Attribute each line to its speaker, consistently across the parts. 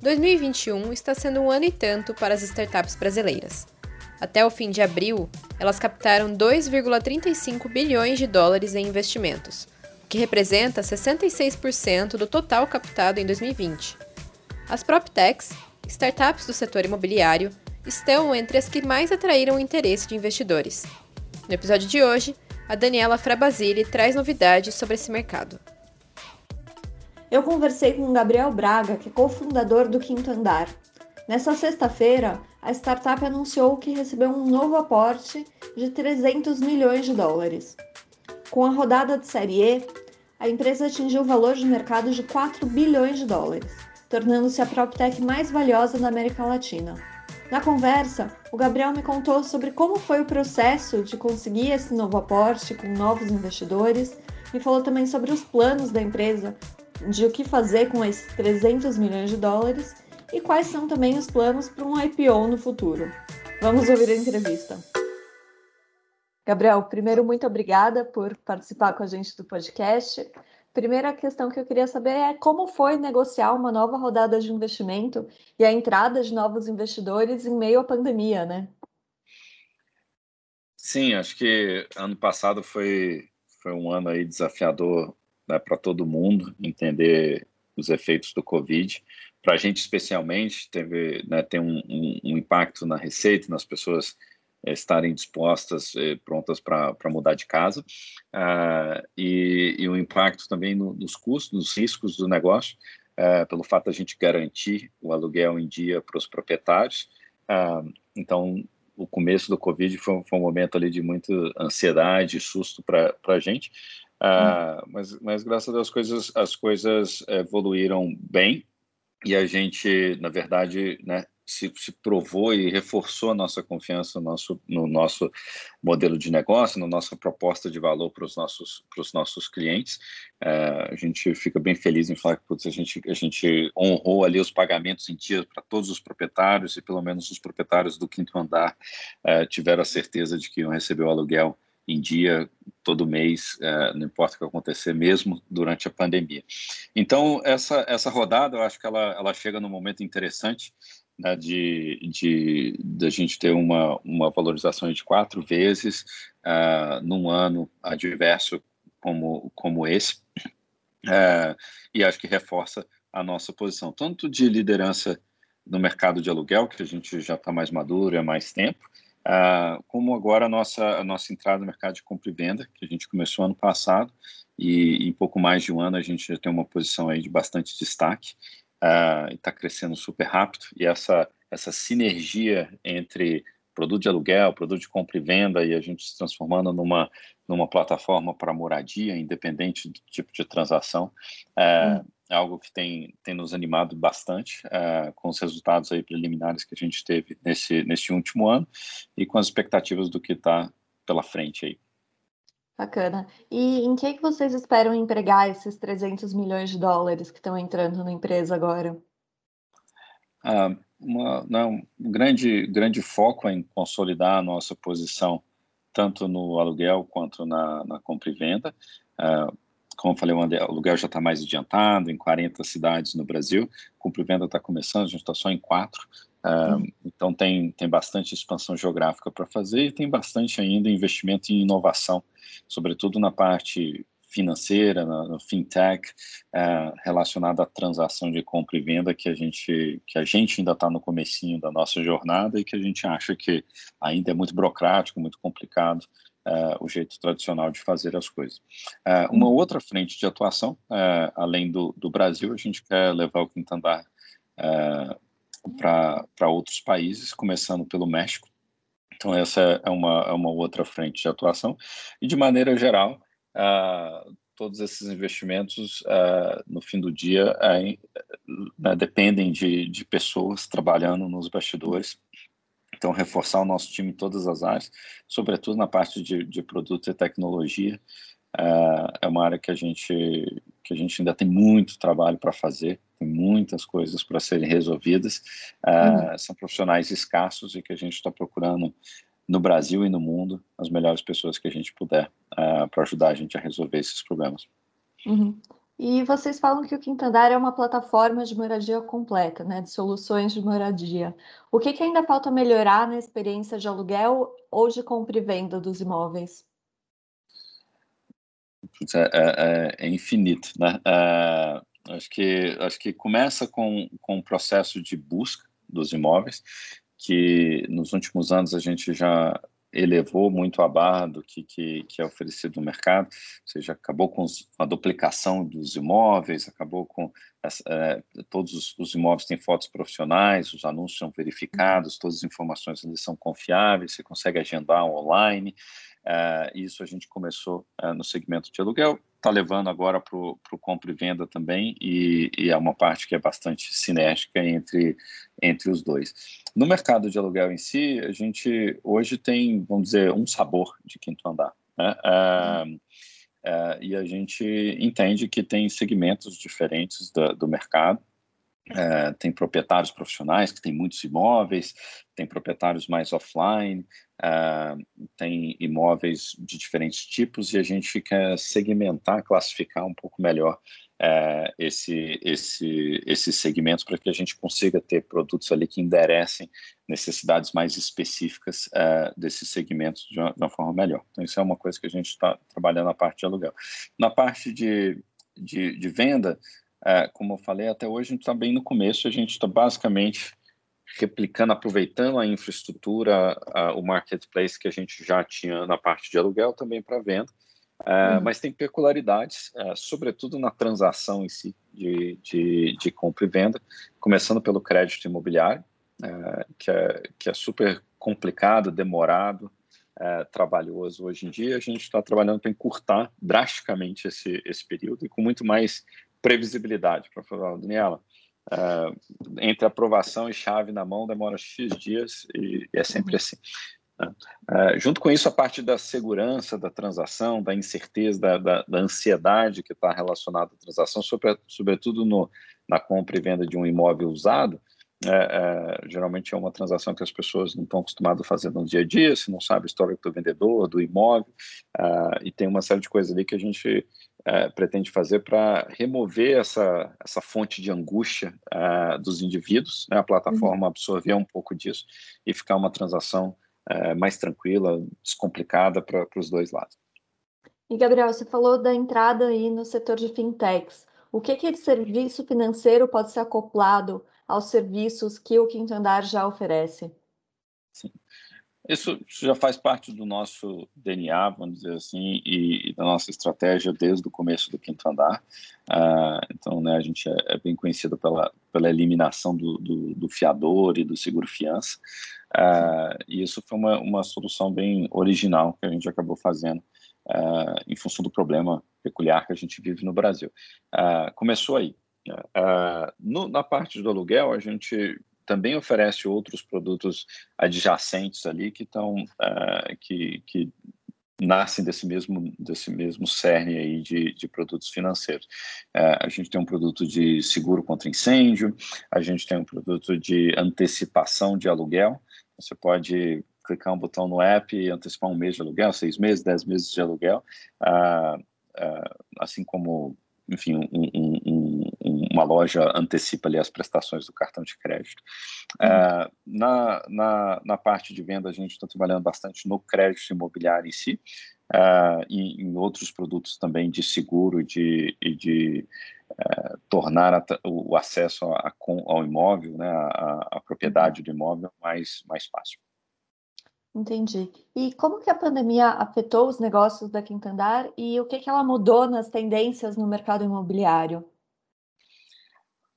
Speaker 1: 2021 está sendo um ano e tanto para as startups brasileiras. Até o fim de abril, elas captaram 2,35 bilhões de dólares em investimentos, o que representa 66% do total captado em 2020. As PropTechs, startups do setor imobiliário, estão entre as que mais atraíram o interesse de investidores. No episódio de hoje, a Daniela Frabasile traz novidades sobre esse mercado.
Speaker 2: Eu conversei com Gabriel Braga, que é cofundador do Quinto Andar. Nessa sexta-feira, a startup anunciou que recebeu um novo aporte de 300 milhões de dólares. Com a rodada de série E, a empresa atingiu o valor de mercado de 4 bilhões de dólares, tornando-se a PropTech mais valiosa da América Latina. Na conversa, o Gabriel me contou sobre como foi o processo de conseguir esse novo aporte com novos investidores e falou também sobre os planos da empresa de o que fazer com esses 300 milhões de dólares e quais são também os planos para um IPO no futuro. Vamos ouvir a entrevista. Gabriel, primeiro, muito obrigada por participar com a gente do podcast. Primeira questão que eu queria saber é como foi negociar uma nova rodada de investimento e a entrada de novos investidores em meio à pandemia, né?
Speaker 3: Sim, acho que ano passado foi, foi um ano aí desafiador né, para todo mundo entender os efeitos do Covid. Para a gente, especialmente, teve né, tem um, um, um, impacto na receita, nas pessoas é, estarem dispostas, é, prontas para mudar de casa, uh, e, e, um impacto também no, nos custos, nos riscos do negócio, uh, pelo fato da gente garantir o aluguel em dia para os proprietários. Uh, então, o começo do Covid foi, foi, um momento ali de muita ansiedade susto para a gente, Uh, mas, mas graças a Deus as coisas, as coisas evoluíram bem e a gente, na verdade, né, se, se, provou e reforçou a nossa confiança no nosso, no nosso modelo de negócio, na nossa proposta de valor para os nossos, nossos clientes. Uh, a gente fica bem feliz em falar que putz, a, gente, a gente honrou ali os pagamentos em dia para todos os proprietários e pelo menos os proprietários do quinto andar uh, tiveram a certeza de que iam receber o aluguel em dia todo mês, é, não importa o que acontecer, mesmo durante a pandemia. Então, essa, essa rodada, eu acho que ela, ela chega num momento interessante né, de, de, de a gente ter uma, uma valorização de quatro vezes uh, num ano adverso como, como esse, uh, e acho que reforça a nossa posição, tanto de liderança no mercado de aluguel, que a gente já está mais maduro há mais tempo, Uh, como agora a nossa, a nossa entrada no mercado de compra e venda, que a gente começou ano passado, e em pouco mais de um ano a gente já tem uma posição aí de bastante destaque, uh, e está crescendo super rápido, e essa, essa sinergia entre produto de aluguel, produto de compra e venda, e a gente se transformando numa, numa plataforma para moradia, independente do tipo de transação, é algo que tem, tem nos animado bastante uh, com os resultados aí preliminares que a gente teve nesse, nesse último ano e com as expectativas do que está pela frente aí.
Speaker 2: Bacana. E em que, que vocês esperam empregar esses 300 milhões de dólares que estão entrando na empresa agora?
Speaker 3: Uh, uma, não, né, um grande, grande foco em consolidar a nossa posição tanto no aluguel quanto na, na compra e venda. Uh, como eu falei, o aluguel já está mais adiantado, em 40 cidades no Brasil. Compra e venda está começando, a gente está só em quatro. Uh, então, tem, tem bastante expansão geográfica para fazer e tem bastante ainda investimento em inovação, sobretudo na parte financeira, no fintech, uh, relacionada à transação de compra e venda que a gente, que a gente ainda está no comecinho da nossa jornada e que a gente acha que ainda é muito burocrático, muito complicado uh, o jeito tradicional de fazer as coisas. Uh, uma outra frente de atuação, uh, além do, do, Brasil, a gente quer levar o Quintandar para outros países, começando pelo México. Então, essa é uma, é uma outra frente de atuação. E, de maneira geral, todos esses investimentos, uh, no fim do dia, uh, dependem de, de pessoas trabalhando nos bastidores. Então, reforçar o nosso time em todas as áreas, sobretudo na parte de, de produto e tecnologia, uh, é uma área que a gente que a gente ainda tem muito trabalho para fazer, tem muitas coisas para serem resolvidas. Uhum. São profissionais escassos e que a gente está procurando no Brasil e no mundo as melhores pessoas que a gente puder uh, para ajudar a gente a resolver esses problemas.
Speaker 2: Uhum. E vocês falam que o Quintandar é uma plataforma de moradia completa, né, de soluções de moradia. O que, que ainda falta melhorar na experiência de aluguel ou de compra e venda dos imóveis?
Speaker 3: É, é, é, é infinito, né? É, acho que acho que começa com, com o processo de busca dos imóveis que nos últimos anos a gente já elevou muito a barra do que, que, que, é oferecido no mercado, ou seja, acabou com a duplicação dos imóveis, acabou com é, todos os, os, imóveis têm fotos profissionais, os anúncios são verificados, todas as informações são confiáveis, você consegue agendar online, Uh, isso a gente começou uh, no segmento de aluguel, está levando agora para o compra e venda também, e, e, é uma parte que é bastante cinética entre, entre os dois. No mercado de aluguel em si, a gente hoje tem, vamos dizer, um sabor de quinto andar. Né? Uh, e a gente entende que tem segmentos diferentes do, do mercado, é, tem proprietários profissionais que têm muitos imóveis, tem proprietários mais offline, é, tem imóveis de diferentes tipos e a gente quer segmentar, classificar um pouco melhor é, esse, esse, esses segmentos para que a gente consiga ter produtos ali que enderecem necessidades mais específicas é, desses segmentos de uma, de uma, forma melhor. Então, isso é uma coisa que a gente está trabalhando na parte de aluguel. Na parte de, de, de venda, é, como eu falei, até hoje a gente está bem no começo, a gente está basicamente replicando, aproveitando a infraestrutura, a, o marketplace que a gente já tinha na parte de aluguel também para venda, é, uhum. mas tem peculiaridades, é, sobretudo na transação em si de, de, de, compra e venda, começando pelo crédito imobiliário, é, que, é, que é super complicado, demorado, é, trabalhoso hoje em dia. A gente está trabalhando para encurtar drasticamente esse, esse período e com muito mais previsibilidade para falar, Daniela. Uh, entre aprovação e chave na mão demora X dias e, e é sempre assim. Uh, junto com isso, a parte da segurança da transação, da incerteza, da, da, da ansiedade que está relacionada à transação, sobre, sobretudo no, na compra e venda de um imóvel usado, é, é, geralmente é uma transação que as pessoas não estão acostumadas a fazer no dia a dia, se não sabe a história do vendedor, do imóvel, uh, e tem uma série de coisas ali que a gente uh, pretende fazer para remover essa, essa fonte de angústia uh, dos indivíduos, né, a plataforma uhum. absorver um pouco disso e ficar uma transação mais tranquila, descomplicada para os dois lados.
Speaker 2: E Gabriel, você falou da entrada aí no setor de fintechs. O que, que de serviço financeiro pode ser acoplado aos serviços que o Quinto Andar já oferece?
Speaker 3: Sim. Isso já faz parte do nosso DNA, vamos dizer assim, e, da nossa estratégia desde o começo do Quinto Andar. Uh, então, né, a gente é, é, bem conhecido pela, pela eliminação do, do, do fiador e do seguro-fiança. Uh, e isso foi uma, uma solução bem original que a gente acabou fazendo uh, em função do problema peculiar que a gente vive no Brasil. começou aí. No, na parte do aluguel, a gente também oferece outros produtos adjacentes ali que estão uh, que, que nascem desse mesmo desse mesmo cerne aí de, de produtos financeiros. Uh, a gente tem um produto de seguro contra incêndio, a gente tem um produto de antecipação de aluguel. Você pode clicar um botão no app e antecipar um mês de aluguel, seis meses, dez meses de aluguel, uh, assim como enfim, um, um, um, uma loja antecipa ali as prestações do cartão de crédito. Uhum. Uh, na, na, na, parte de venda, a gente está trabalhando bastante no crédito imobiliário em si, uh, e em outros produtos também de seguro de, e de uh, tornar a, o acesso a, a, ao imóvel, né, a, propriedade do imóvel mais, mais fácil.
Speaker 2: Entendi. E como que a pandemia afetou os negócios da Quintandar e o que, que ela mudou nas tendências no mercado imobiliário?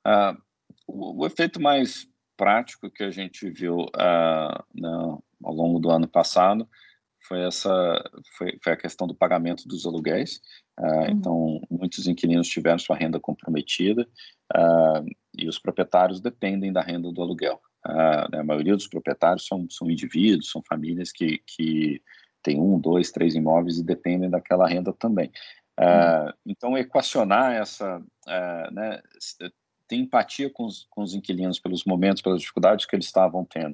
Speaker 3: Uh, o, o, efeito mais prático que a gente viu uh, no, ao longo do ano passado foi essa foi, foi a questão do pagamento dos aluguéis. Uh, uhum. Então, muitos inquilinos tiveram sua renda comprometida uh, e os proprietários dependem da renda do aluguel. Uh, a maioria dos proprietários são, são indivíduos, são famílias que, que têm um, dois, três imóveis e dependem daquela renda também. Uhum. Então, equacionar essa, né, ter empatia com os, com os inquilinos pelos momentos, pelas dificuldades que eles estavam tendo,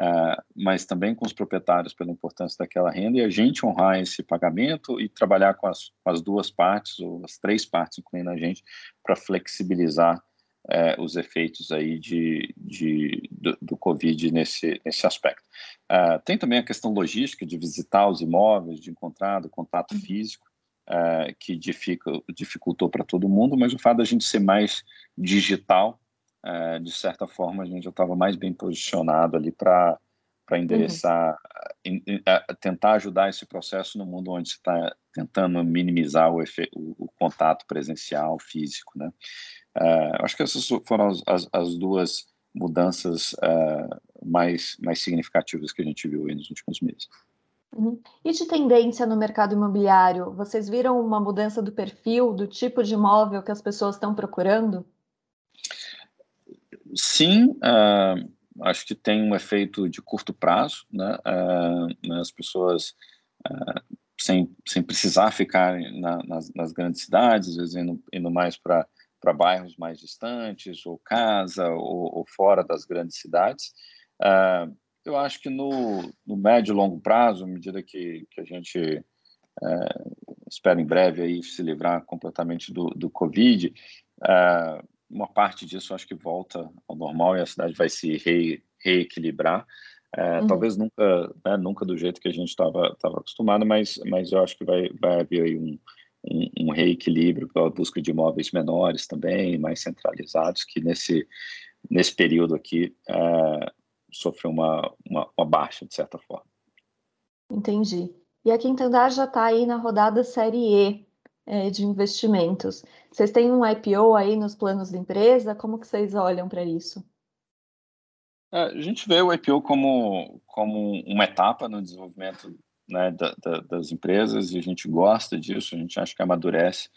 Speaker 3: uh, mas também com os proprietários pela importância daquela renda e a gente honrar esse pagamento e trabalhar com as, com as duas partes, ou as três partes, incluindo a gente, para flexibilizar uh, os efeitos aí de, de, do, do, Covid nesse, nesse aspecto. Uh, tem também a questão logística de visitar os imóveis, de encontrar o contato uhum. físico, uh, que dificultou, dificultou para todo mundo, mas o fato da gente ser mais digital, uh, de certa forma, a gente já estava mais bem posicionado ali para para endereçar, uhum. in, in, uh, tentar ajudar esse processo no mundo onde se está tentando minimizar o, efe, o, o, contato presencial, físico, né? Uh, acho que essas foram as, as, as duas mudanças uh, mais, mais significativas que a gente viu nos últimos meses.
Speaker 2: Uhum. E de tendência no mercado imobiliário, vocês viram uma mudança do perfil, do tipo de imóvel que as pessoas estão procurando?
Speaker 3: Sim, uh, acho que tem um efeito de curto prazo, né? Uh, as pessoas uh, sem, sem precisar ficar na, nas, nas, grandes cidades, às vezes indo, indo mais para bairros mais distantes, ou casa, ou, ou, fora das grandes cidades. Uh, eu acho que no, no médio e longo prazo, à medida que, que a gente é, espera em breve aí se livrar completamente do, do Covid, é, uma parte disso acho que volta ao normal e a cidade vai se re, reequilibrar. É, uhum. Talvez nunca, né, nunca do jeito que a gente estava acostumado, mas, mas eu acho que vai, vai haver aí um, um, um reequilíbrio pela busca de imóveis menores também, mais centralizados, que nesse, nesse período aqui é, sofreu uma, uma, uma baixa, de certa forma.
Speaker 2: Entendi. E a Quintandar já está aí na rodada Série E é, de investimentos. Vocês têm um IPO aí nos planos da empresa? Como que vocês olham para isso?
Speaker 3: É, a gente vê o IPO como, como uma etapa no desenvolvimento né, da, da, das empresas e a gente gosta disso, a gente acha que amadurece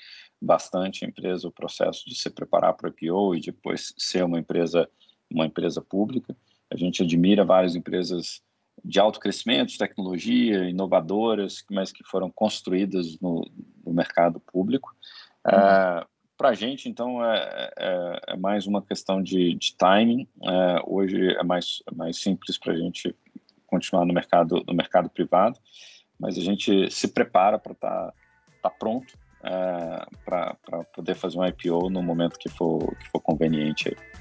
Speaker 3: bastante a empresa, o processo de se preparar para o IPO e depois ser uma empresa, uma empresa pública. A gente admira várias empresas de alto crescimento, de tecnologia, inovadoras, mas que foram construídas no, no mercado público. Uhum. É, para a gente, então, é, é, é, mais uma questão de, de timing. É, hoje é mais, é mais simples para a gente continuar no mercado, no mercado privado, mas a gente se prepara para estar tá, tá pronto é, para poder fazer um IPO no momento que for, que for conveniente. Aí.